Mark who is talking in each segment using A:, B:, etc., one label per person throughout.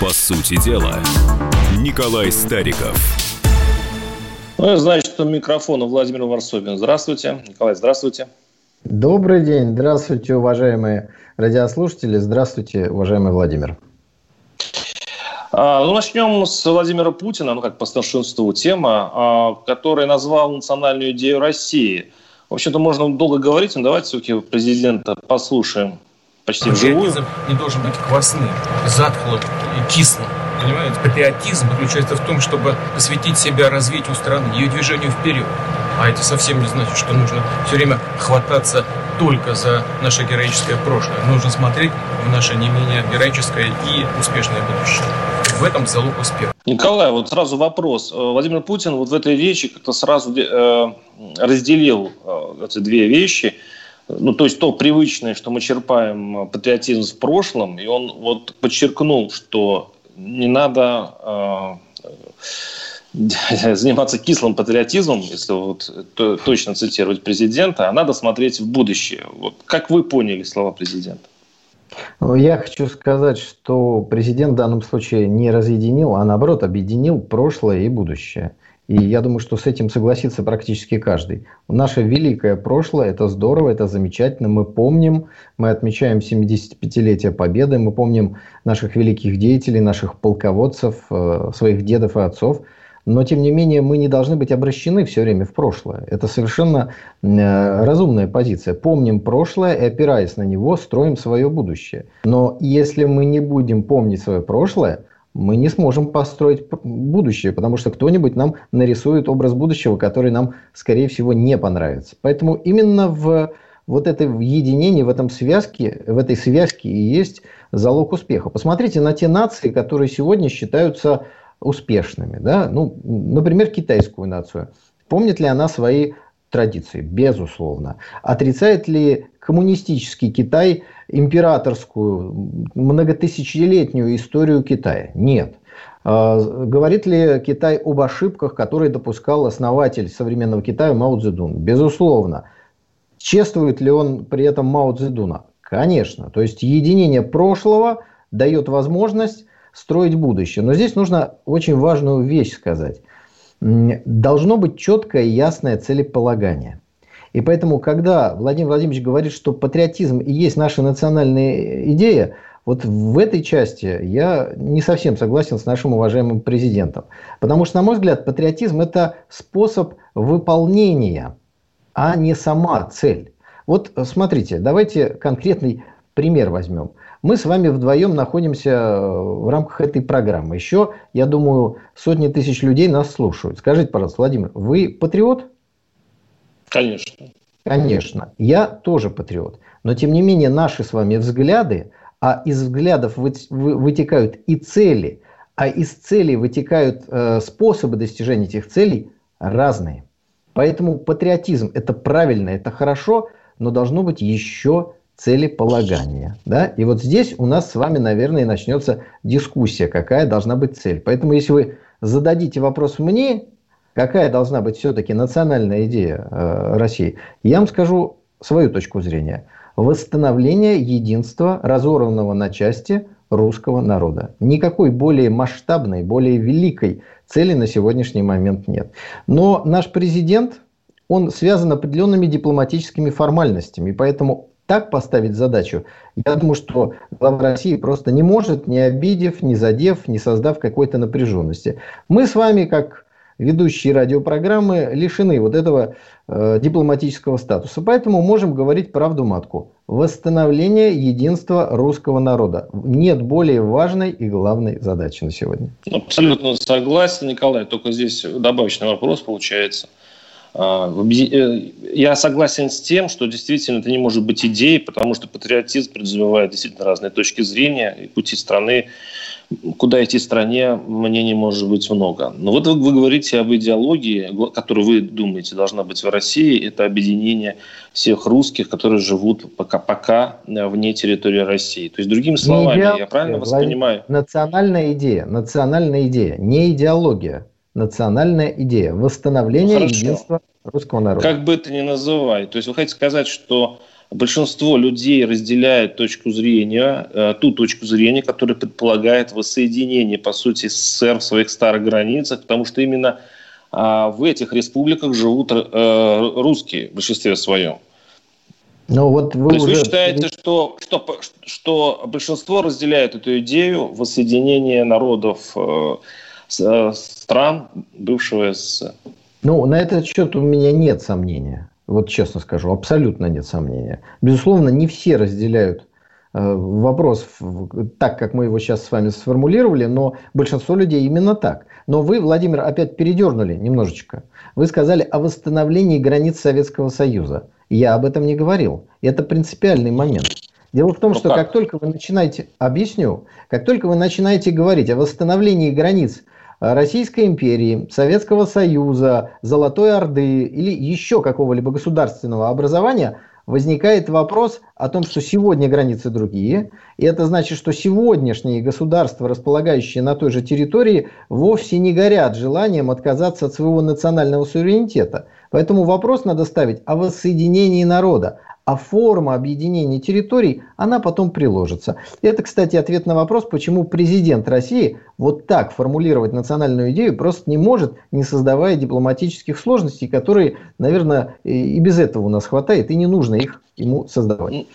A: По сути дела, Николай Стариков.
B: Ну, значит, у микрофона Владимир Варсобин. Здравствуйте. Николай, здравствуйте.
C: Добрый день. Здравствуйте, уважаемые радиослушатели. Здравствуйте, уважаемый Владимир.
B: А, ну, начнем с Владимира Путина, ну, как по старшинству тема, а, который назвал национальную идею России. В общем-то, можно долго говорить, но давайте все-таки президента послушаем почти вживую.
D: Не должен быть квасным, затхлым и кислым. Понимаете? Патриотизм заключается в том, чтобы посвятить себя развитию страны, ее движению вперед. А это совсем не значит, что нужно все время хвататься только за наше героическое прошлое. Нужно смотреть в наше не менее героическое и успешное будущее. В этом залог успеха.
B: Николай, вот сразу вопрос. Э, Владимир Путин вот в этой речи как-то сразу э, разделил э, эти две вещи. Ну, то есть то привычное, что мы черпаем э, патриотизм в прошлом, и он вот подчеркнул, что не надо э, заниматься кислым патриотизмом, если вот то, точно цитировать президента, а надо смотреть в будущее. Вот как вы поняли слова президента?
C: Ну, я хочу сказать, что президент в данном случае не разъединил, а наоборот объединил прошлое и будущее. И я думаю, что с этим согласится практически каждый. Наше великое прошлое – это здорово, это замечательно. Мы помним, мы отмечаем 75-летие Победы, мы помним наших великих деятелей, наших полководцев, э, своих дедов и отцов – но, тем не менее, мы не должны быть обращены все время в прошлое. Это совершенно э, разумная позиция. Помним прошлое и, опираясь на него, строим свое будущее. Но если мы не будем помнить свое прошлое, мы не сможем построить будущее, потому что кто-нибудь нам нарисует образ будущего, который нам, скорее всего, не понравится. Поэтому именно в вот это единение, в, этом связке, в этой связке и есть залог успеха. Посмотрите на те нации, которые сегодня считаются успешными. Да? Ну, например, китайскую нацию. Помнит ли она свои традиции? Безусловно. Отрицает ли коммунистический Китай императорскую многотысячелетнюю историю Китая? Нет. А, говорит ли Китай об ошибках, которые допускал основатель современного Китая Мао Цзэдун? Безусловно. Чествует ли он при этом Мао Цзэдуна? Конечно. То есть единение прошлого дает возможность строить будущее. Но здесь нужно очень важную вещь сказать. Должно быть четкое и ясное целеполагание. И поэтому, когда Владимир Владимирович говорит, что патриотизм и есть наша национальная идея, вот в этой части я не совсем согласен с нашим уважаемым президентом. Потому что, на мой взгляд, патриотизм – это способ выполнения, а не сама цель. Вот смотрите, давайте конкретный пример возьмем – мы с вами вдвоем находимся в рамках этой программы. Еще, я думаю, сотни тысяч людей нас слушают. Скажите, пожалуйста, Владимир, вы патриот?
B: Конечно.
C: Конечно. Я тоже патриот. Но, тем не менее, наши с вами взгляды, а из взглядов вытекают и цели, а из целей вытекают э, способы достижения этих целей разные. Поэтому патриотизм – это правильно, это хорошо, но должно быть еще целеполагания. Да? И вот здесь у нас с вами, наверное, начнется дискуссия, какая должна быть цель. Поэтому, если вы зададите вопрос мне, какая должна быть все-таки национальная идея э, России, я вам скажу свою точку зрения. Восстановление единства, разорванного на части русского народа. Никакой более масштабной, более великой цели на сегодняшний момент нет. Но наш президент, он связан определенными дипломатическими формальностями, поэтому так поставить задачу, я думаю, что глава России просто не может, не обидев, не задев, не создав какой-то напряженности. Мы с вами, как ведущие радиопрограммы, лишены вот этого э, дипломатического статуса. Поэтому можем говорить правду матку. Восстановление единства русского народа. Нет более важной и главной задачи на сегодня.
B: Абсолютно согласен, Николай. Только здесь добавочный вопрос получается – я согласен с тем, что действительно это не может быть идеей, потому что патриотизм подразумевает действительно разные точки зрения и пути страны. Куда идти стране, мнений может быть много. Но вот вы, вы говорите об идеологии, которую вы думаете должна быть в России. Это объединение всех русских, которые живут пока, пока вне территории России. То есть, другими словами, я правильно воспринимаю?
C: Национальная идея, национальная идея, не идеология национальная идея восстановления ну, единства русского народа.
B: Как бы это ни называй. То есть вы хотите сказать, что большинство людей разделяет точку зрения, э, ту точку зрения, которая предполагает воссоединение, по сути, СССР в своих старых границах, потому что именно а, в этих республиках живут э, русские в большинстве своем. Но вот вы, То есть уже... вы считаете, что, что, что большинство разделяет эту идею воссоединения народов э стран бывшего СССР?
C: Ну, на этот счет у меня нет сомнения. Вот честно скажу, абсолютно нет сомнения. Безусловно, не все разделяют э, вопрос так, как мы его сейчас с вами сформулировали, но большинство людей именно так. Но вы, Владимир, опять передернули немножечко. Вы сказали о восстановлении границ Советского Союза. Я об этом не говорил. Это принципиальный момент. Дело в том, ну что как? как только вы начинаете, объясню, как только вы начинаете говорить о восстановлении границ Российской империи, Советского Союза, Золотой Орды или еще какого-либо государственного образования, возникает вопрос о том, что сегодня границы другие, и это значит, что сегодняшние государства, располагающие на той же территории, вовсе не горят желанием отказаться от своего национального суверенитета. Поэтому вопрос надо ставить о воссоединении народа, а форма объединения территорий, она потом приложится. Это, кстати, ответ на вопрос, почему президент России вот так формулировать национальную идею просто не может, не создавая дипломатических сложностей, которые, наверное, и без этого у нас хватает, и не нужно их ему создавать.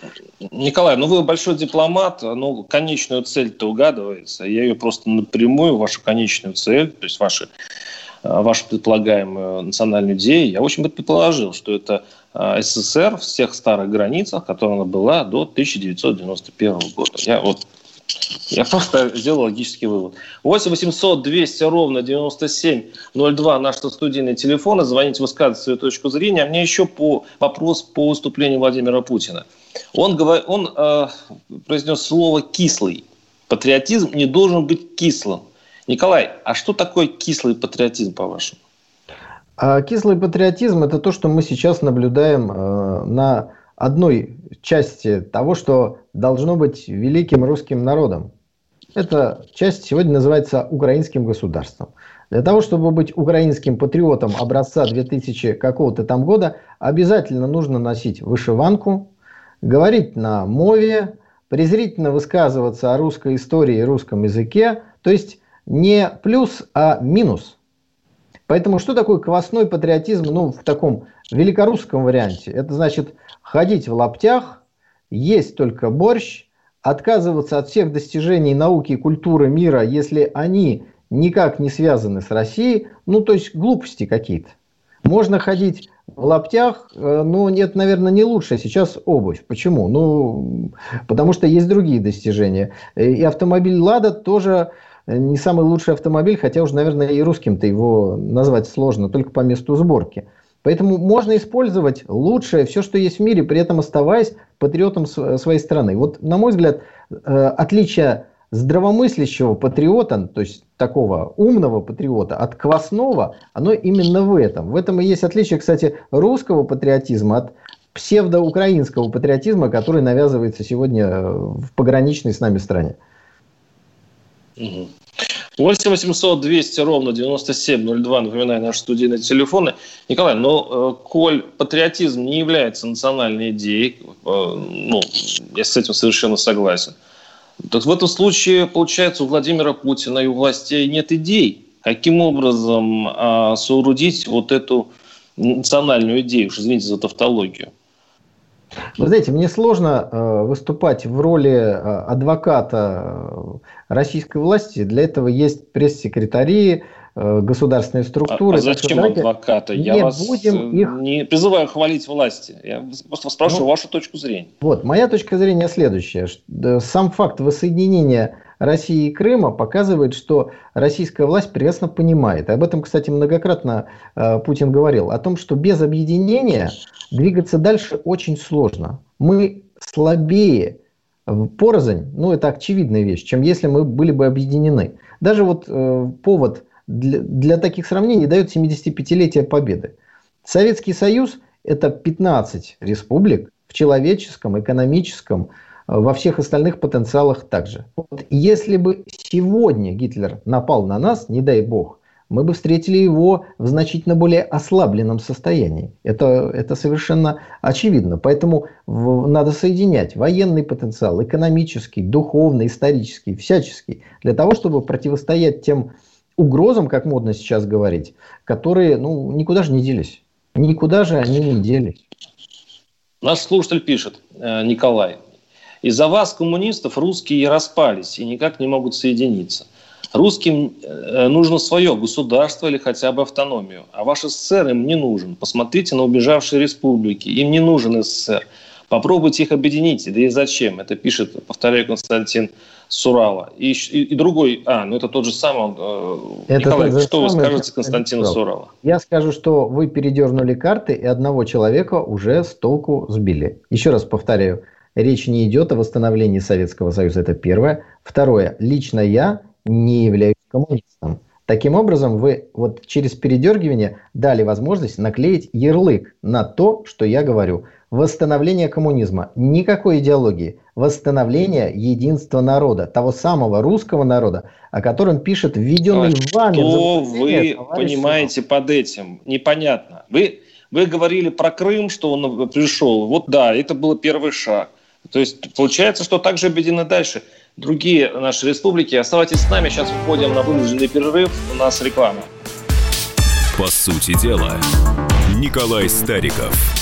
B: Николай, ну вы большой дипломат, ну конечную цель-то угадывается. Я ее просто напрямую, вашу конечную цель, то есть ваши вашу предполагаемую национальную идею, я очень бы предположил, что это э, СССР в всех старых границах, которая она была до 1991 года. Я вот я просто сделал логический вывод. 8 800 200 ровно 9702 наш студийный телефон. Звоните, высказывайте свою точку зрения. А мне еще по, вопрос по выступлению Владимира Путина. Он, говор, он э, произнес слово «кислый». Патриотизм не должен быть кислым. Николай, а что такое кислый патриотизм, по-вашему?
C: А кислый патриотизм – это то, что мы сейчас наблюдаем э, на одной части того, что должно быть великим русским народом. Эта часть сегодня называется украинским государством. Для того, чтобы быть украинским патриотом образца 2000 какого-то там года, обязательно нужно носить вышиванку, говорить на мове, презрительно высказываться о русской истории и русском языке, то есть не плюс, а минус. Поэтому что такое квасной патриотизм ну, в таком великорусском варианте? Это значит ходить в лаптях, есть только борщ, отказываться от всех достижений науки и культуры мира, если они никак не связаны с Россией, ну то есть глупости какие-то. Можно ходить в лаптях, э, но нет, наверное, не лучше сейчас обувь. Почему? Ну, потому что есть другие достижения. И автомобиль «Лада» тоже не самый лучший автомобиль, хотя уже, наверное, и русским-то его назвать сложно, только по месту сборки. Поэтому можно использовать лучшее, все, что есть в мире, при этом оставаясь патриотом своей страны. Вот, на мой взгляд, э, отличие здравомыслящего патриота, то есть такого умного патриота от квасного, оно именно в этом. В этом и есть отличие, кстати, русского патриотизма от псевдоукраинского патриотизма, который навязывается сегодня в пограничной с нами стране.
B: 8 800 200 ровно 9702, напоминаю, наши студийные телефоны. Николай, но э, коль патриотизм не является национальной идеей, э, ну, я с этим совершенно согласен, так в этом случае, получается, у Владимира Путина и у властей нет идей, каким образом э, соорудить вот эту национальную идею, уж извините за тавтологию.
C: Вы знаете, мне сложно э, выступать в роли э, адвоката э, российской власти. Для этого есть пресс-секретари, государственные структуры. А,
B: а зачем так, адвоката? Я не вас будем их... не призываю хвалить власти. Я просто спрашиваю ну, вашу точку зрения.
C: Вот, моя точка зрения следующая. Сам факт воссоединения России и Крыма показывает, что российская власть прекрасно понимает. Об этом, кстати, многократно э, Путин говорил. О том, что без объединения двигаться дальше очень сложно. Мы слабее порознь, ну это очевидная вещь, чем если мы были бы объединены. Даже вот э, повод для, для таких сравнений дает 75-летие Победы. Советский Союз – это 15 республик в человеческом, экономическом, э, во всех остальных потенциалах также. Вот если бы сегодня Гитлер напал на нас, не дай бог, мы бы встретили его в значительно более ослабленном состоянии. Это, это совершенно очевидно. Поэтому в, надо соединять военный потенциал, экономический, духовный, исторический, всяческий, для того, чтобы противостоять тем угрозам, как модно сейчас говорить, которые ну, никуда же не делись. Никуда же они не делись.
B: Наш слушатель пишет, э, Николай, из-за вас, коммунистов, русские распались и никак не могут соединиться. Русским э, нужно свое государство или хотя бы автономию, а ваш СССР им не нужен. Посмотрите на убежавшие республики, им не нужен СССР. Попробуйте их объединить, да и зачем? Это пишет, повторяю, Константин Сурала. И, и, и другой, а, ну это тот же самый, э, это Николай, что вы скажете Константину Сурала?
C: Я скажу, что вы передернули карты и одного человека уже с толку сбили. Еще раз повторяю, речь не идет о восстановлении Советского Союза, это первое. Второе, лично я не являюсь коммунистом. Таким образом, вы вот через передергивание дали возможность наклеить ярлык на то, что я говорю. Восстановление коммунизма. Никакой идеологии. Восстановление единства народа. Того самого русского народа, о котором пишет введенный
B: а вами... Что вы понимаете под этим? Непонятно. Вы, вы говорили про Крым, что он пришел. Вот да, это был первый шаг. То есть получается, что также объединены дальше другие наши республики. Оставайтесь с нами, сейчас входим на вынужденный перерыв, у нас реклама.
A: По сути дела, Николай Стариков.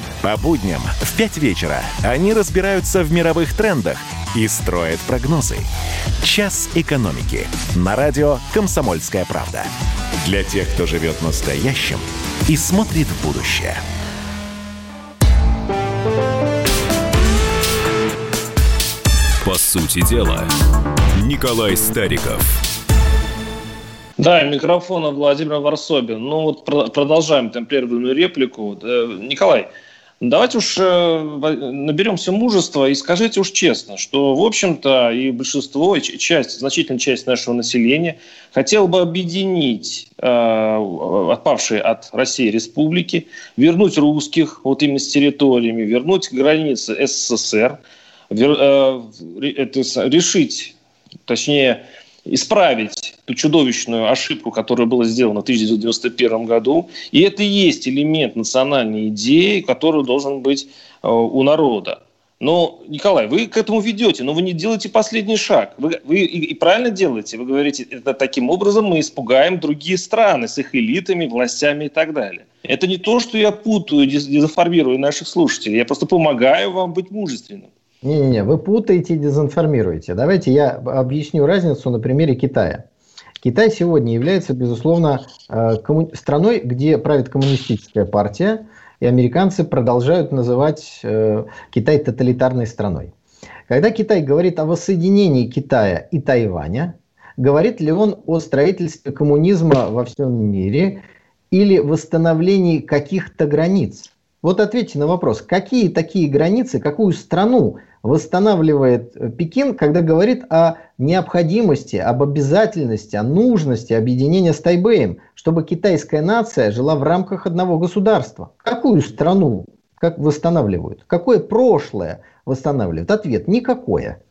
A: По будням в 5 вечера они разбираются в мировых трендах и строят прогнозы. «Час экономики» на радио «Комсомольская правда». Для тех, кто живет настоящим и смотрит в будущее. По сути дела, Николай Стариков –
B: да, микрофон от Владимира Варсобин. Ну вот продолжаем там прерванную реплику. Э, Николай, давайте уж э, наберемся мужества и скажите уж честно, что, в общем-то, и большинство, и часть, значительная часть нашего населения хотела бы объединить э, отпавшие от России республики, вернуть русских вот именно с территориями, вернуть границы СССР, вер, э, это, решить, точнее, исправить ту чудовищную ошибку, которая была сделана в 1991 году. И это и есть элемент национальной идеи, который должен быть э, у народа. Но, Николай, вы к этому ведете, но вы не делаете последний шаг. Вы, вы и, и правильно делаете. Вы говорите, это таким образом мы испугаем другие страны с их элитами, властями и так далее. Это не то, что я путаю, дезинформирую наших слушателей. Я просто помогаю вам быть мужественным.
C: Не-не-не, вы путаете и дезинформируете. Давайте я объясню разницу на примере Китая. Китай сегодня является, безусловно, э, страной, где правит коммунистическая партия, и американцы продолжают называть э, Китай тоталитарной страной. Когда Китай говорит о воссоединении Китая и Тайваня, говорит ли он о строительстве коммунизма во всем мире или восстановлении каких-то границ? Вот ответьте на вопрос, какие такие границы, какую страну восстанавливает э, Пекин, когда говорит о необходимости, об обязательности, о нужности объединения с Тайбэем, чтобы китайская нация жила в рамках одного государства. Какую страну как восстанавливают? Какое прошлое восстанавливают? Ответ – никакое.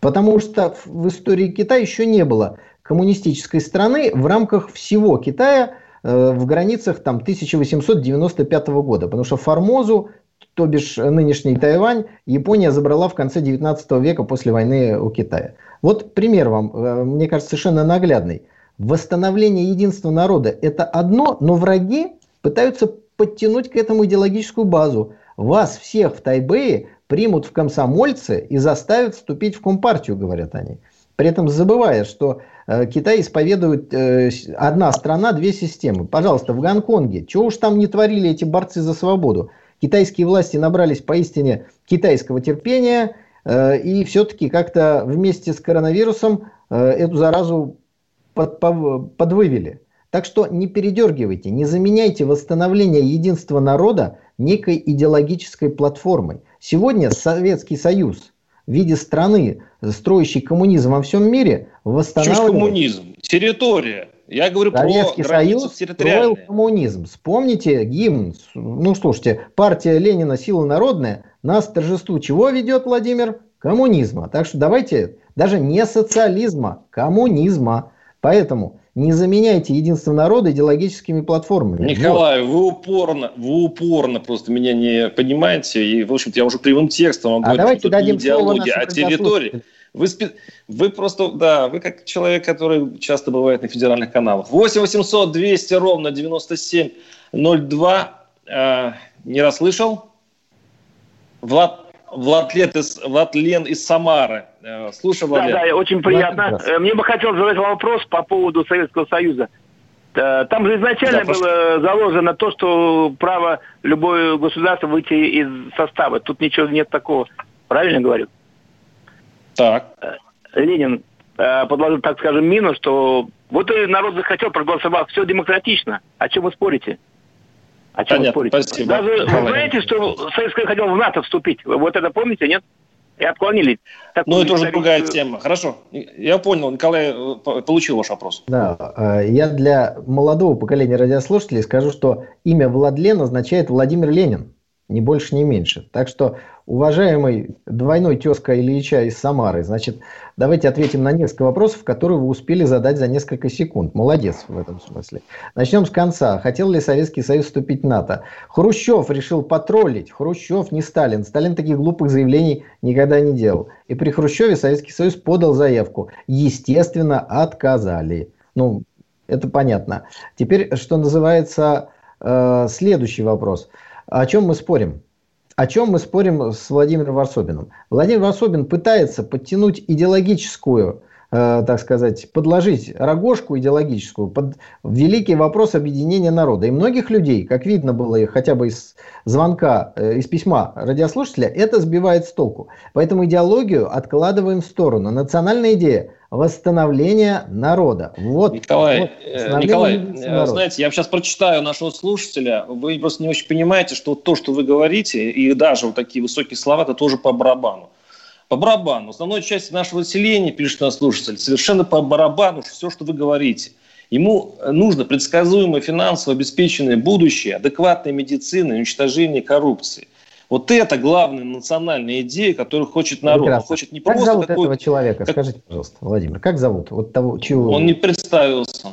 C: Потому что в истории Китая еще не было коммунистической страны в рамках всего Китая в границах там, 1895 года. Потому что Формозу то бишь нынешний Тайвань, Япония забрала в конце 19 века после войны у Китая. Вот пример вам, э, мне кажется, совершенно наглядный. Восстановление единства народа – это одно, но враги пытаются подтянуть к этому идеологическую базу. Вас всех в Тайбэе примут в комсомольцы и заставят вступить в Компартию, говорят они. При этом забывая, что э, Китай исповедует э, одна страна, две системы. Пожалуйста, в Гонконге, чего уж там не творили эти борцы за свободу – китайские власти набрались поистине китайского терпения э, и все-таки как-то вместе с коронавирусом э, эту заразу под, под, подвывели. Так что не передергивайте, не заменяйте восстановление единства народа некой идеологической платформой. Сегодня Советский Союз в виде страны, строящей коммунизм во всем мире, восстанавливает...
B: Чушь коммунизм? Территория. Я говорю
C: Советский
B: про
C: Союз строил коммунизм. Вспомните гимн. Ну, слушайте, партия Ленина «Сила народная» нас к торжеству чего ведет, Владимир? Коммунизма. Так что давайте даже не социализма, коммунизма. Поэтому не заменяйте единство народа идеологическими платформами.
B: Николай, вот. вы упорно, вы упорно просто меня не понимаете. И, в общем-то, я уже прямым текстом вам
C: а говорю, давайте что дадим
B: не идеология, а территория. Вы, спи... вы просто, да, вы как человек, который часто бывает на федеральных каналах. 8 800 200 ровно 9702. Э, не расслышал? Влад, Влад, Лет из, Влад Лен из Самары. Э, слушай, Влад.
E: Да, да, очень приятно. Влад, Мне бы хотелось задать вопрос по поводу Советского Союза. Э, там же изначально да, было заложено то, что право любое государство выйти из состава. Тут ничего нет такого. Правильно говорю?
B: Так.
E: Э, Ленин э, подложил, так скажем, мину, что вот и народ захотел, проголосовал, все демократично. О чем вы спорите? О чем Понятно, вы спорите? Спасибо. Даже вы знаете, что Советский хотел в НАТО вступить? Вот это помните, нет? И отклонили.
B: Такую ну, это уже другая тема. Хорошо. Я понял. Николай э, получил ваш вопрос.
C: Да. Я для молодого поколения радиослушателей скажу, что имя Владлен означает Владимир Ленин. Ни больше, ни меньше. Так что Уважаемый двойной тезка Ильича из Самары, значит, давайте ответим на несколько вопросов, которые вы успели задать за несколько секунд. Молодец в этом смысле. Начнем с конца. Хотел ли Советский Союз вступить в НАТО? Хрущев решил потроллить. Хрущев, не Сталин. Сталин таких глупых заявлений никогда не делал. И при Хрущеве Советский Союз подал заявку. Естественно, отказали. Ну, это понятно. Теперь, что называется, э, следующий вопрос. О чем мы спорим? о чем мы спорим с Владимиром Варсобиным. Владимир Варсобин пытается подтянуть идеологическую, так сказать, подложить рогожку идеологическую под великий вопрос объединения народа. И многих людей, как видно было хотя бы из звонка, э, из письма радиослушателя, это сбивает с толку. Поэтому идеологию откладываем в сторону. Национальная идея – восстановления народа. Вот,
B: Николай, вот, э, Николай э, знаете, я сейчас прочитаю нашего слушателя. Вы просто не очень понимаете, что то, что вы говорите, и даже вот такие высокие слова, это тоже по барабану. По барабану. Основной части нашего населения, пишет наш слушатель, совершенно по барабану все, что вы говорите. Ему нужно предсказуемое финансово обеспеченное будущее, адекватная медицина, уничтожение коррупции. Вот это главная национальная идея, которую хочет народ.
C: Он хочет не как просто зовут такой... этого человека? Как... Скажите, пожалуйста, Владимир, как зовут? Вот того, чего...
B: Он не представился.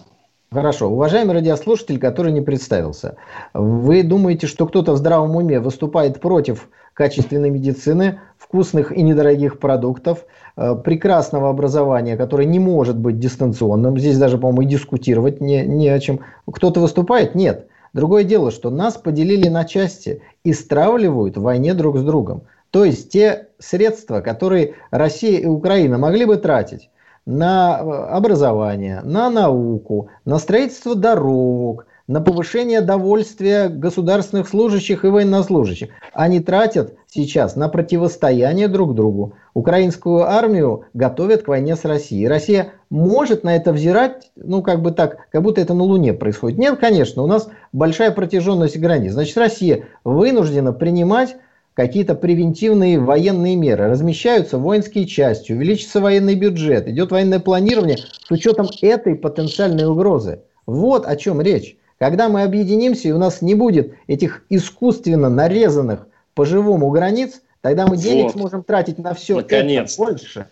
C: Хорошо. Уважаемый радиослушатель, который не представился, вы думаете, что кто-то в здравом уме выступает против качественной медицины, вкусных и недорогих продуктов, э, прекрасного образования, которое не может быть дистанционным. Здесь даже, по-моему, и дискутировать не, не о чем. Кто-то выступает? Нет. Другое дело, что нас поделили на части и стравливают в войне друг с другом. То есть те средства, которые Россия и Украина могли бы тратить на э, образование, на науку, на строительство дорог, на повышение довольствия государственных служащих и военнослужащих. Они тратят сейчас на противостояние друг другу. Украинскую армию готовят к войне с Россией. Россия может на это взирать, ну, как бы так, как будто это на Луне происходит. Нет, конечно, у нас большая протяженность границ. Значит, Россия вынуждена принимать какие-то превентивные военные меры. Размещаются воинские части, увеличится военный бюджет, идет военное планирование с учетом этой потенциальной угрозы. Вот о чем речь. Когда мы объединимся, и у нас не будет этих искусственно нарезанных по-живому границ, тогда мы денег вот. сможем тратить на все
B: это больше.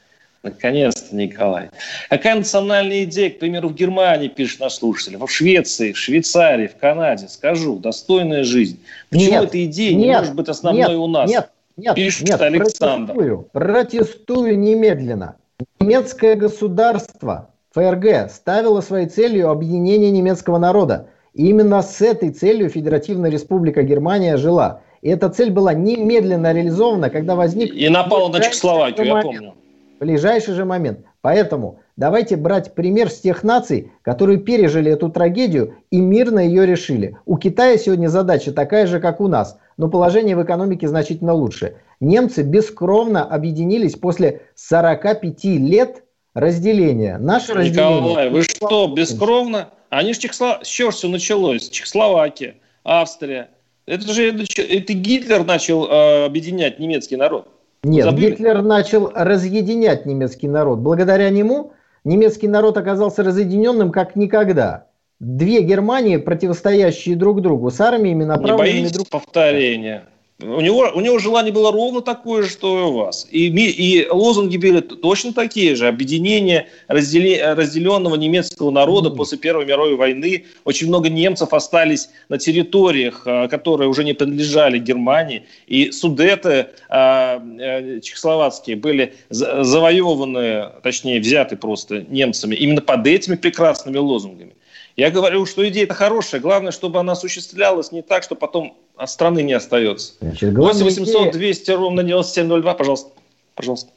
B: Наконец-то, Николай. Какая национальная идея, к примеру, в Германии, пишет наш слушатель, в Швеции, в Швейцарии, в Канаде, скажу, достойная жизнь. Почему нет, эта идея нет, не может быть основной
C: нет,
B: у нас?
C: Нет, нет, пишет нет, Александр. Протестую, протестую немедленно. Немецкое государство, ФРГ, ставило своей целью объединение немецкого народа. И именно с этой целью Федеративная Республика Германия жила. И эта цель была немедленно реализована, когда возник...
B: И напала на Чехословакию, я помню.
C: Ближайший же момент. Поэтому давайте брать пример с тех наций, которые пережили эту трагедию и мирно ее решили. У Китая сегодня задача такая же, как у нас, но положение в экономике значительно лучше. Немцы бескровно объединились после 45 лет разделения. Наше
B: Николай,
C: разделение...
B: Николай, вы что, бескровно? Они же Чехослов... С чего все началось? Чехословакия, Австрия. Это же это Гитлер начал э, объединять немецкий народ.
C: Нет, Забыли? Гитлер начал разъединять немецкий народ. Благодаря нему немецкий народ оказался разъединенным как никогда. Две Германии, противостоящие друг другу, с армиями направленными
B: Не друг повторения. У него, у него желание было ровно такое же, что и у вас. И, и лозунги были точно такие же. Объединение раздели, разделенного немецкого народа mm-hmm. после Первой мировой войны. Очень много немцев остались на территориях, а, которые уже не принадлежали Германии. И судеты э, чехословацкие были завоеваны, точнее взяты просто немцами именно под этими прекрасными лозунгами. Я говорю, что идея-то хорошая. Главное, чтобы она осуществлялась не так, что потом страны не остается. Значит, 8 800 200 ровно 9702, пожалуйста. Пожалуйста.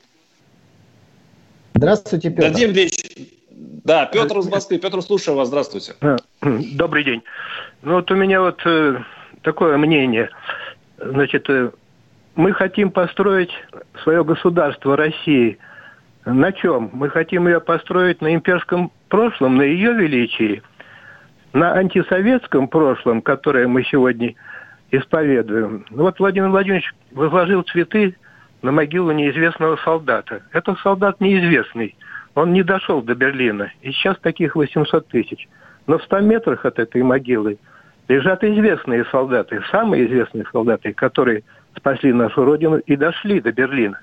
C: Здравствуйте, Петр.
B: Дадим речь. Да, Петр из Москвы. Петр, слушаю вас. Здравствуйте.
F: Добрый день. Ну вот у меня вот э, такое мнение. Значит, э, мы хотим построить свое государство России. На чем? Мы хотим ее построить на имперском прошлом, на ее величии – на антисоветском прошлом, которое мы сегодня исповедуем. Вот Владимир Владимирович возложил цветы на могилу неизвестного солдата. Это солдат неизвестный. Он не дошел до Берлина. И сейчас таких 800 тысяч. Но в 100 метрах от этой могилы лежат известные солдаты, самые известные солдаты, которые спасли нашу Родину и дошли до Берлина.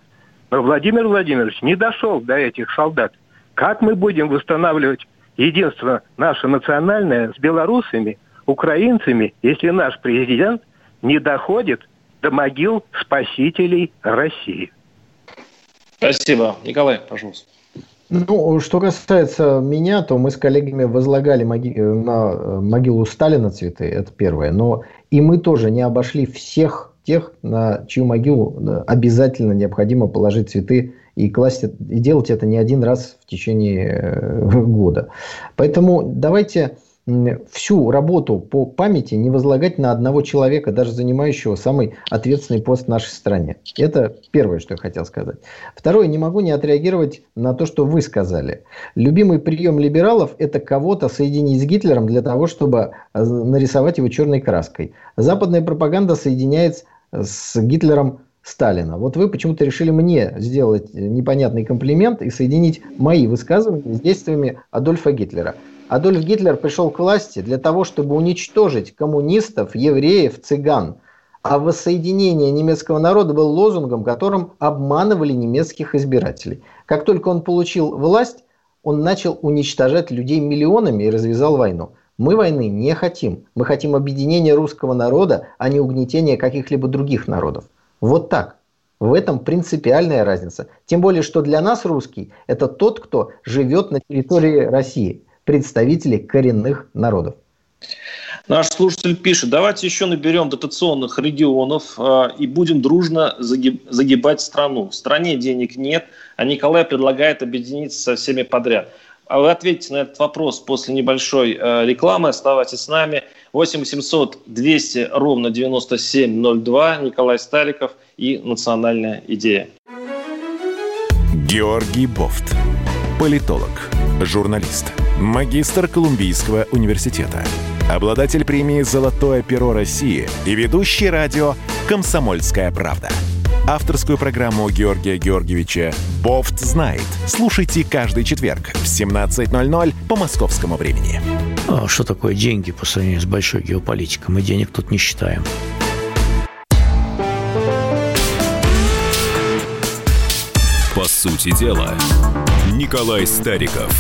F: Но Владимир Владимирович не дошел до этих солдат. Как мы будем восстанавливать единство наше национальное с белорусами, украинцами, если наш президент не доходит до могил спасителей России.
B: Спасибо. Николай, пожалуйста.
C: Ну, что касается меня, то мы с коллегами возлагали моги... На э, могилу Сталина цветы, это первое. Но и мы тоже не обошли всех тех, на чью могилу э, обязательно необходимо положить цветы и класть и делать это не один раз в течение э, года. Поэтому давайте всю работу по памяти не возлагать на одного человека, даже занимающего самый ответственный пост в нашей стране. Это первое, что я хотел сказать. Второе, не могу не отреагировать на то, что вы сказали. Любимый прием либералов – это кого-то соединить с Гитлером для того, чтобы э, нарисовать его черной краской. Западная пропаганда соединяет с Гитлером Сталина. Вот вы почему-то решили мне сделать непонятный комплимент и соединить мои высказывания с действиями Адольфа Гитлера. Адольф Гитлер пришел к власти для того, чтобы уничтожить коммунистов, евреев, цыган. А воссоединение немецкого народа был лозунгом, которым обманывали немецких избирателей. Как только он получил власть, он начал уничтожать людей миллионами и развязал войну. Мы войны не хотим. Мы хотим объединения русского народа, а не угнетения каких-либо других народов. Вот так. В этом принципиальная разница. Тем более, что для нас русский – это тот, кто живет на территории России, представители коренных народов.
B: Наш слушатель пишет, давайте еще наберем дотационных регионов э, и будем дружно загиб, загибать страну. В стране денег нет, а Николай предлагает объединиться со всеми подряд. А вы ответите на этот вопрос после небольшой э, рекламы. Оставайтесь с нами. 8 800 200 ровно 9702. Николай Стариков и «Национальная идея».
A: Георгий Бофт. Политолог, журналист, магистр Колумбийского университета, обладатель премии «Золотое перо России» и ведущий радио «Комсомольская правда» авторскую программу Георгия Георгиевича «Бофт знает». Слушайте каждый четверг в 17.00 по московскому времени.
G: А что такое деньги по сравнению с большой геополитикой? Мы денег тут не считаем.
A: По сути дела, Николай Стариков.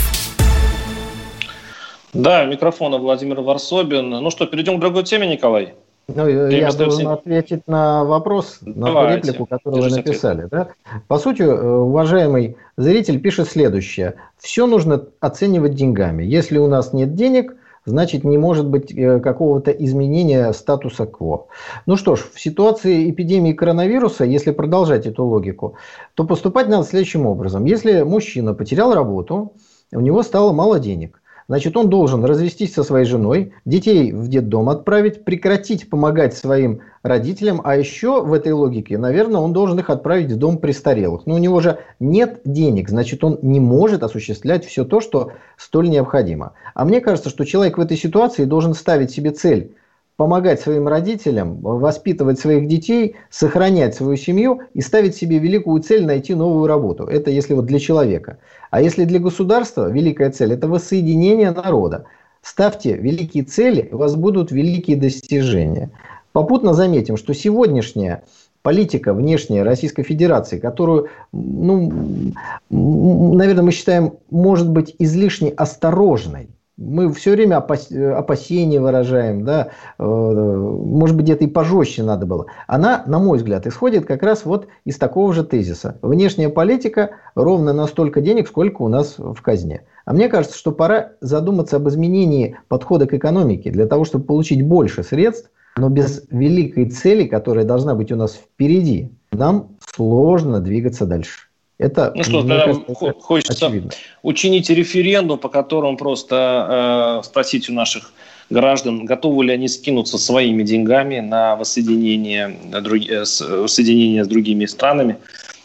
B: Да, микрофона Владимир Варсобин. Ну что, перейдем к другой теме, Николай?
C: Ну, я должен ответить на вопрос, на ту реплику, которую вы написали. Да? По сути, э, уважаемый зритель пишет следующее. Все нужно оценивать деньгами. Если у нас нет денег, значит не может быть э, какого-то изменения статуса кво. Ну что ж, в ситуации эпидемии коронавируса, если продолжать эту логику, то поступать надо следующим образом. Если мужчина потерял работу, у него стало мало денег – Значит, он должен развестись со своей женой, детей в детдом отправить, прекратить помогать своим родителям, а еще в этой логике, наверное, он должен их отправить в дом престарелых. Но у него же нет денег, значит, он не может осуществлять все то, что столь необходимо. А мне кажется, что человек в этой ситуации должен ставить себе цель помогать своим родителям, воспитывать своих детей, сохранять свою семью и ставить себе великую цель найти новую работу. Это если вот для человека. А если для государства великая цель – это воссоединение народа. Ставьте великие цели, у вас будут великие достижения. Попутно заметим, что сегодняшняя политика внешняя Российской Федерации, которую, ну, наверное, мы считаем, может быть излишне осторожной. Мы все время опас... опасения выражаем, да, э, может быть, где-то и пожестче надо было. Она, на мой взгляд, исходит как раз вот из такого же тезиса. Внешняя политика ровно настолько денег, сколько у нас в казне. А мне кажется, что пора задуматься об изменении подхода к экономике для того, чтобы получить больше средств но без великой цели, которая должна быть у нас впереди, нам сложно двигаться дальше.
B: Это, ну что, кажется, хочется очевидно. учинить референдум, по которому просто э, спросить у наших граждан, готовы ли они скинуться своими деньгами на воссоединение, на друг, э, воссоединение с другими странами.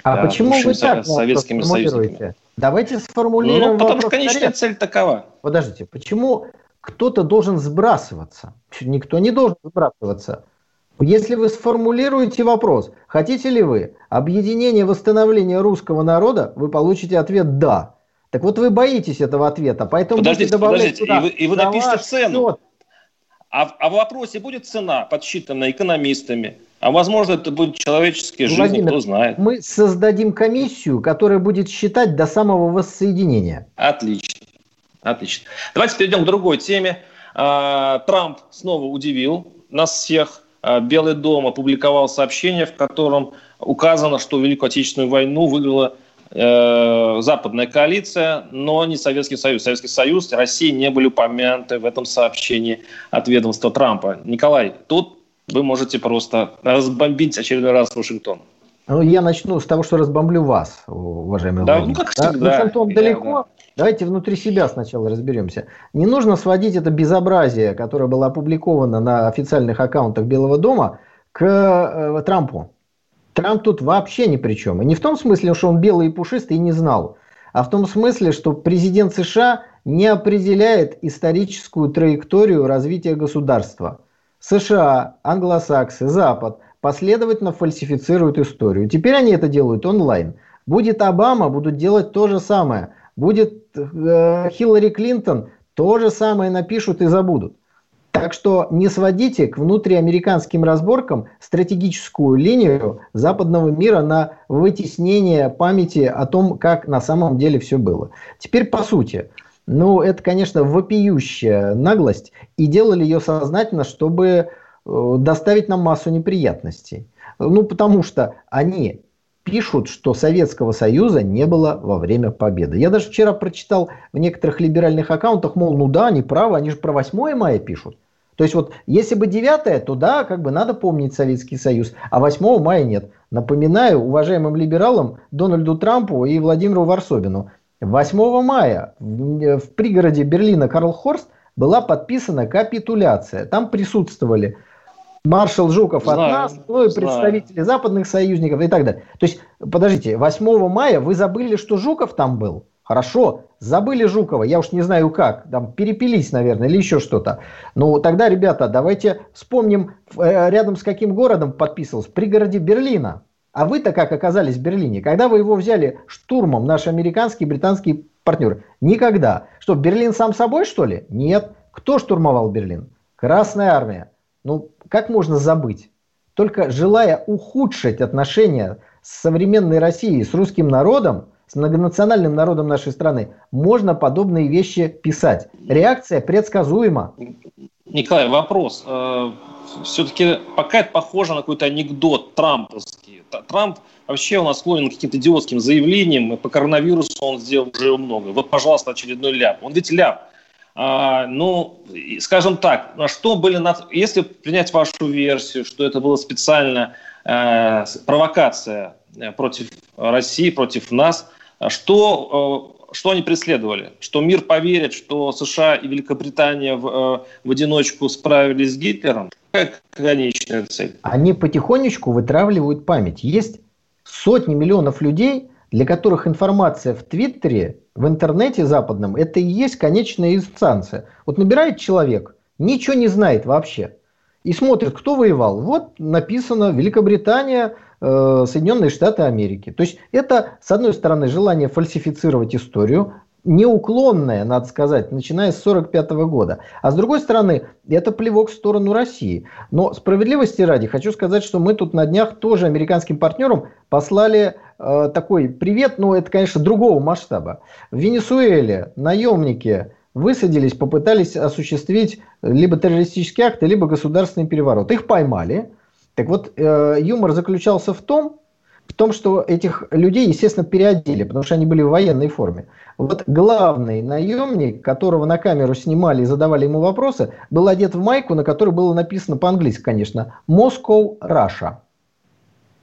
C: А э, почему вы так советскими союзниками? Давайте сформулируем
B: Ну, потому что конечная цель такова.
C: Подождите, почему кто-то должен сбрасываться. Никто не должен сбрасываться. Если вы сформулируете вопрос, хотите ли вы объединение восстановления русского народа, вы получите ответ «да». Так вот вы боитесь этого ответа, поэтому
B: подождите, подождите, сюда, и вы, и вы напишите цену. А, а в вопросе будет цена, подсчитанная экономистами, а возможно, это будет человеческие жизни, кто знает.
C: Мы создадим комиссию, которая будет считать до самого воссоединения.
B: Отлично. Отлично. Давайте перейдем к другой теме. А, Трамп снова удивил нас всех. А, Белый дом опубликовал сообщение, в котором указано, что Великую Отечественную войну выиграла э, западная коалиция, но не Советский Союз. Советский Союз и Россия не были упомянуты в этом сообщении от ведомства Трампа. Николай, тут вы можете просто разбомбить очередной раз Вашингтон.
C: Ну, я начну с того, что разбомблю вас, уважаемый
B: да, Владимир. Ну, как всегда. Да?
C: Вашингтон я, далеко, да. Давайте внутри себя сначала разберемся. Не нужно сводить это безобразие, которое было опубликовано на официальных аккаунтах Белого дома, к э, Трампу. Трамп тут вообще ни при чем. И не в том смысле, что он белый и пушистый и не знал, а в том смысле, что президент США не определяет историческую траекторию развития государства. США, англосаксы, Запад последовательно фальсифицируют историю. Теперь они это делают онлайн. Будет Обама, будут делать то же самое – Будет э, Хиллари Клинтон, то же самое напишут и забудут. Так что не сводите к внутриамериканским разборкам стратегическую линию западного мира на вытеснение памяти о том, как на самом деле все было. Теперь по сути. Ну, это, конечно, вопиющая наглость, и делали ее сознательно, чтобы доставить нам массу неприятностей. Ну, потому что они пишут, что Советского Союза не было во время победы. Я даже вчера прочитал в некоторых либеральных аккаунтах, мол, ну да, они правы, они же про 8 мая пишут. То есть вот, если бы 9, то да, как бы надо помнить Советский Союз, а 8 мая нет. Напоминаю уважаемым либералам Дональду Трампу и Владимиру Варсобину. 8 мая в пригороде Берлина Карл Хорст была подписана капитуляция. Там присутствовали маршал Жуков знаю, от нас, ну и знаю. представители западных союзников и так далее. То есть, подождите, 8 мая вы забыли, что Жуков там был? Хорошо, забыли Жукова, я уж не знаю как, там перепились, наверное, или еще что-то. Ну, тогда, ребята, давайте вспомним, э, рядом с каким городом подписывался, в пригороде Берлина. А вы-то как оказались в Берлине? Когда вы его взяли штурмом, наши американские и британские партнеры? Никогда. Что, Берлин сам собой, что ли? Нет. Кто штурмовал Берлин? Красная армия. Ну, как можно забыть? Только желая ухудшить отношения с современной Россией, с русским народом, с многонациональным народом нашей страны, можно подобные вещи писать. Реакция предсказуема.
B: Николай, вопрос. Э, Все-таки пока это похоже на какой-то анекдот трамповский. Трамп вообще у нас склонен к каким-то идиотским заявлениям, и по коронавирусу он сделал уже много. Вот, пожалуйста, очередной ляп. Он ведь ляп. А, ну, скажем так, на что были, если принять вашу версию, что это была специально э, провокация э, против России, против нас, что, э, что они преследовали? Что мир поверит, что США и Великобритания в, в одиночку справились с Гитлером? Как конечная цель?
C: Они потихонечку вытравливают память. Есть сотни миллионов людей, для которых информация в Твиттере, в интернете западном, это и есть конечная инстанция. Вот набирает человек, ничего не знает вообще. и смотрит, кто воевал. Вот написано Великобритания, э, Соединенные Штаты Америки. То есть это, с одной стороны, желание фальсифицировать историю, неуклонное, надо сказать, начиная с 1945 года. А с другой стороны, это плевок в сторону России. Но справедливости ради, хочу сказать, что мы тут на днях тоже американским партнерам послали такой привет, но это, конечно, другого масштаба. В Венесуэле наемники высадились, попытались осуществить либо террористический акт, либо государственный переворот. Их поймали. Так вот, э, юмор заключался в том, в том, что этих людей, естественно, переодели, потому что они были в военной форме. Вот главный наемник, которого на камеру снимали и задавали ему вопросы, был одет в майку, на которой было написано по-английски, конечно, «Moscow, Russia».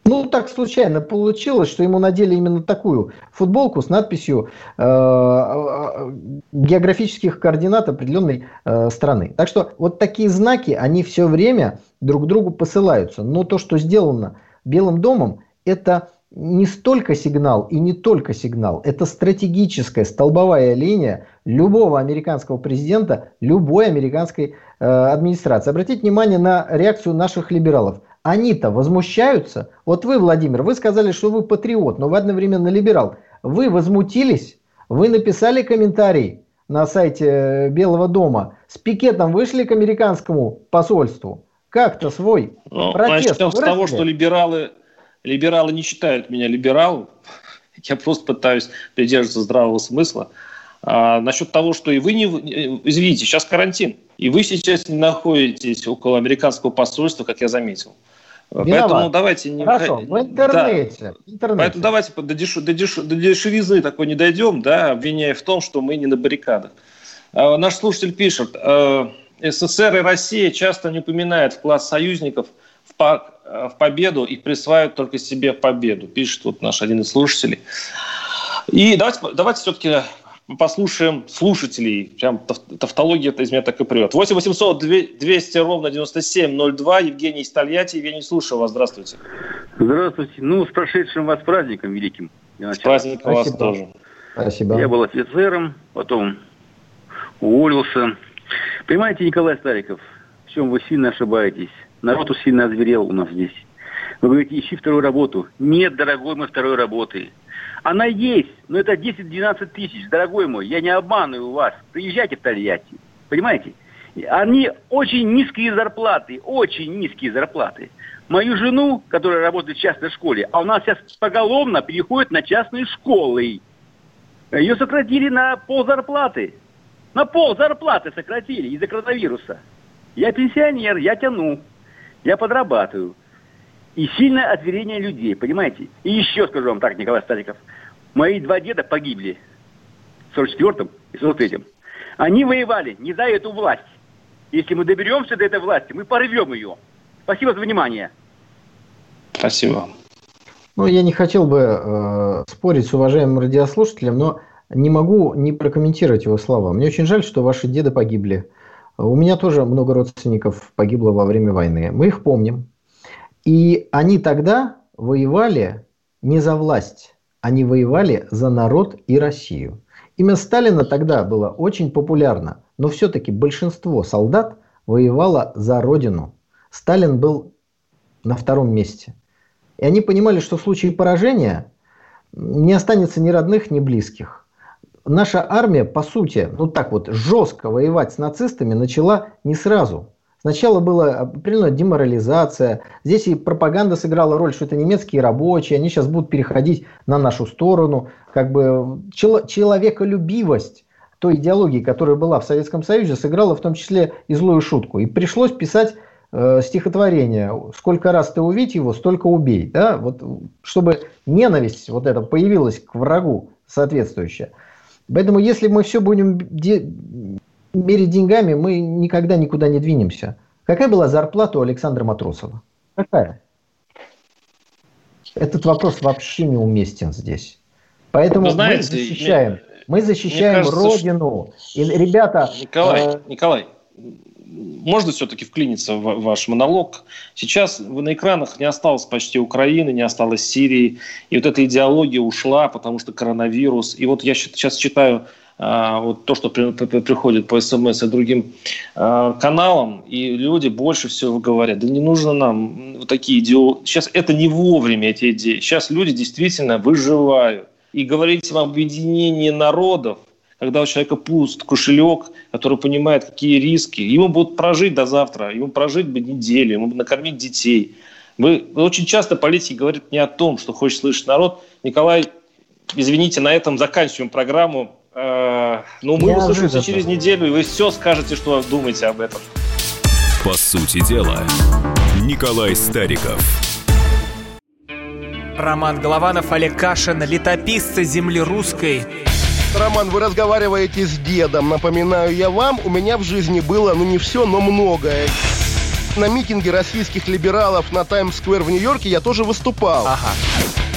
C: Ну, так случайно получилось, что ему надели именно такую футболку с надписью э, э, географических координат определенной э, страны. Так что вот такие знаки, они все время друг другу посылаются. Но то, что сделано Белым домом, это не столько сигнал и не только сигнал, это стратегическая столбовая линия любого американского президента, любой американской э, администрации. Обратите внимание на реакцию наших либералов. Они-то возмущаются. Вот вы, Владимир, вы сказали, что вы патриот, но вы одновременно либерал. Вы возмутились, вы написали комментарий на сайте э, Белого дома, с пикетом вышли к американскому посольству. Как-то свой
B: ну, протест Начнем с того, что либералы либералы не считают меня либералом. Я просто пытаюсь придерживаться здравого смысла. А, насчет того, что и вы не... Э, извините, сейчас карантин, и вы сейчас не находитесь около американского посольства, как я заметил.
C: Виноват. Поэтому давайте не... Хорошо, в интернете.
B: Да. в интернете. Поэтому давайте до, деш... до, деш... до дешевизны такой не дойдем, да, обвиняя в том, что мы не на баррикадах. А, наш слушатель пишет, а, СССР и Россия часто не упоминают вклад союзников в, по в победу и присваивают только себе победу, пишет вот наш один из слушателей. И давайте, давайте все-таки послушаем слушателей. Прям тавтология это из меня так и прет. 8 800 200 ровно 9702. Евгений из Тольятти. Евгений, слушаю вас. Здравствуйте.
H: Здравствуйте. Ну, с прошедшим вас праздником великим.
B: С праздником вас тоже.
H: Спасибо. Я был офицером, потом уволился. Понимаете, Николай Стариков, в чем вы сильно ошибаетесь? Народ сильно озверел у нас здесь. Вы говорите, ищи вторую работу. Нет, дорогой мой, второй работы. Она есть, но это 10-12 тысяч, дорогой мой. Я не обманываю вас. Приезжайте в Тольятти. Понимаете? Они очень низкие зарплаты, очень низкие зарплаты. Мою жену, которая работает в частной школе, а у нас сейчас поголовно переходит на частные школы. Ее сократили на пол зарплаты. На пол зарплаты сократили из-за коронавируса. Я пенсионер, я тяну я подрабатываю. И сильное озверение людей, понимаете? И еще скажу вам так, Николай Сталиков. Мои два деда погибли в 44-м и 43-м. Они воевали не за эту власть. Если мы доберемся до этой власти, мы порвем ее. Спасибо за внимание.
B: Спасибо.
C: Ну, я не хотел бы э, спорить с уважаемым радиослушателем, но не могу не прокомментировать его слова. Мне очень жаль, что ваши деды погибли. У меня тоже много родственников погибло во время войны. Мы их помним. И они тогда воевали не за власть, они воевали за народ и Россию. Имя Сталина тогда было очень популярно, но все-таки большинство солдат воевало за родину. Сталин был на втором месте. И они понимали, что в случае поражения не останется ни родных, ни близких наша армия, по сути, ну так вот, жестко воевать с нацистами начала не сразу. Сначала была определенная деморализация. Здесь и пропаганда сыграла роль, что это немецкие рабочие, они сейчас будут переходить на нашу сторону. Как бы чел- человеколюбивость той идеологии, которая была в Советском Союзе, сыграла в том числе и злую шутку. И пришлось писать э, стихотворение «Сколько раз ты увидишь его, столько убей». Да? Вот, чтобы ненависть вот эта появилась к врагу соответствующая. Поэтому если мы все будем де- мерить деньгами, мы никогда никуда не двинемся. Какая была зарплата у Александра Матросова? Какая? Этот вопрос вообще неуместен здесь. Поэтому Вы знаете, мы защищаем, мы защищаем кажется, Родину. Что... И, ребята,
B: Николай, э... Николай, можно все-таки вклиниться в ваш монолог. Сейчас на экранах не осталось почти Украины, не осталось Сирии. И вот эта идеология ушла, потому что коронавирус. И вот я сейчас читаю вот то, что при, при, приходит по СМС и другим а, каналам, и люди больше всего говорят, да не нужно нам вот такие идеи. Сейчас это не вовремя, эти идеи. Сейчас люди действительно выживают. И говорить об объединении народов, когда у человека пуст кошелек, который понимает, какие риски, ему будут прожить до завтра, ему прожить бы неделю, ему бы накормить детей. Вы, вы очень часто политики говорят не о том, что хочет слышать народ. Николай, извините, на этом заканчиваем программу. Э, ну, мы услышимся через неделю, и вы все скажете, что думаете об этом.
A: По сути дела, Николай Стариков.
I: Роман Голованов, Олег Кашин, летописцы земли русской.
J: Роман, вы разговариваете с дедом. Напоминаю я вам, у меня в жизни было, ну не все, но многое. На митинге российских либералов на Таймс-сквер в Нью-Йорке я тоже выступал. Ага.